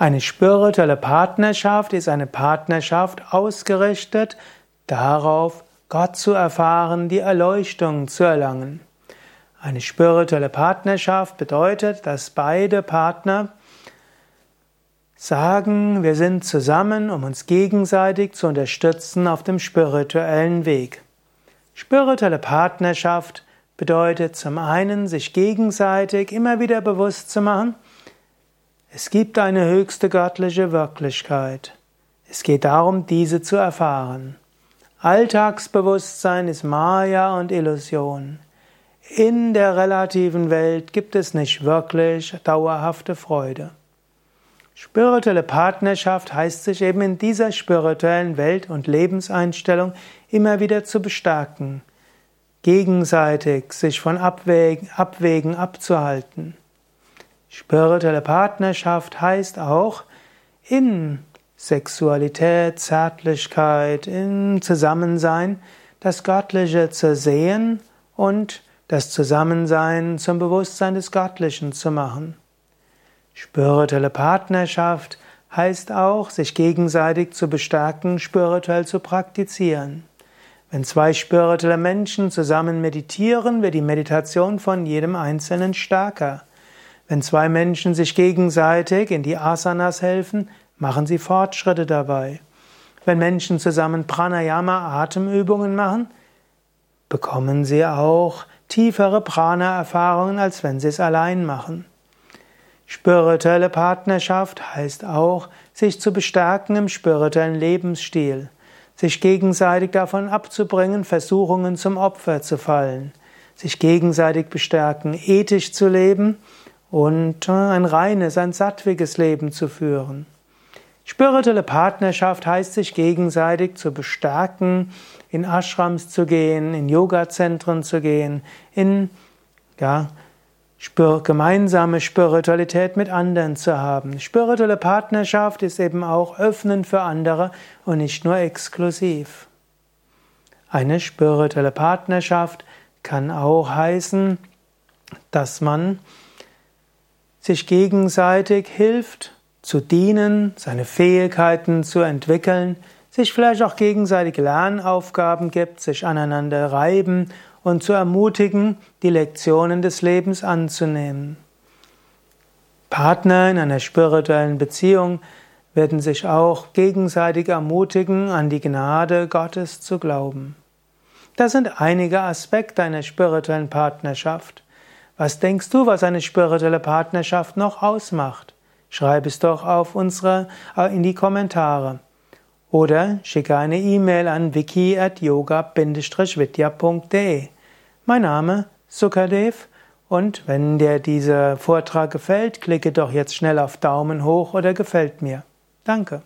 Eine spirituelle Partnerschaft ist eine Partnerschaft ausgerichtet darauf, Gott zu erfahren, die Erleuchtung zu erlangen. Eine spirituelle Partnerschaft bedeutet, dass beide Partner sagen, wir sind zusammen, um uns gegenseitig zu unterstützen auf dem spirituellen Weg. Spirituelle Partnerschaft bedeutet zum einen, sich gegenseitig immer wieder bewusst zu machen, es gibt eine höchste göttliche Wirklichkeit. Es geht darum, diese zu erfahren. Alltagsbewusstsein ist Maya und Illusion. In der relativen Welt gibt es nicht wirklich dauerhafte Freude. Spirituelle Partnerschaft heißt sich eben in dieser spirituellen Welt und Lebenseinstellung immer wieder zu bestärken, gegenseitig sich von Abwägen, Abwägen abzuhalten. Spirituelle Partnerschaft heißt auch in Sexualität, Zärtlichkeit, im Zusammensein das Göttliche zu sehen und das Zusammensein zum Bewusstsein des Göttlichen zu machen. Spirituelle Partnerschaft heißt auch, sich gegenseitig zu bestärken, spirituell zu praktizieren. Wenn zwei spirituelle Menschen zusammen meditieren, wird die Meditation von jedem Einzelnen stärker. Wenn zwei Menschen sich gegenseitig in die Asanas helfen, machen sie Fortschritte dabei. Wenn Menschen zusammen Pranayama Atemübungen machen, bekommen sie auch tiefere Prana-Erfahrungen, als wenn sie es allein machen. Spirituelle Partnerschaft heißt auch, sich zu bestärken im spirituellen Lebensstil, sich gegenseitig davon abzubringen, Versuchungen zum Opfer zu fallen, sich gegenseitig bestärken, ethisch zu leben und ein reines, ein sattwiges Leben zu führen. Spirituelle Partnerschaft heißt, sich gegenseitig zu bestärken, in Ashrams zu gehen, in Yoga-Zentren zu gehen, in ja, gemeinsame Spiritualität mit anderen zu haben. Spirituelle Partnerschaft ist eben auch öffnen für andere und nicht nur exklusiv. Eine spirituelle Partnerschaft kann auch heißen, dass man sich gegenseitig hilft, zu dienen, seine Fähigkeiten zu entwickeln, sich vielleicht auch gegenseitig Lernaufgaben gibt, sich aneinander reiben und zu ermutigen, die Lektionen des Lebens anzunehmen. Partner in einer spirituellen Beziehung werden sich auch gegenseitig ermutigen, an die Gnade Gottes zu glauben. Das sind einige Aspekte einer spirituellen Partnerschaft. Was denkst du, was eine spirituelle Partnerschaft noch ausmacht? Schreib es doch auf unsere, äh, in die Kommentare. Oder schicke eine E-Mail an wiki.yoga-vidya.de. Mein Name Sukadev und wenn dir dieser Vortrag gefällt, klicke doch jetzt schnell auf Daumen hoch oder gefällt mir. Danke.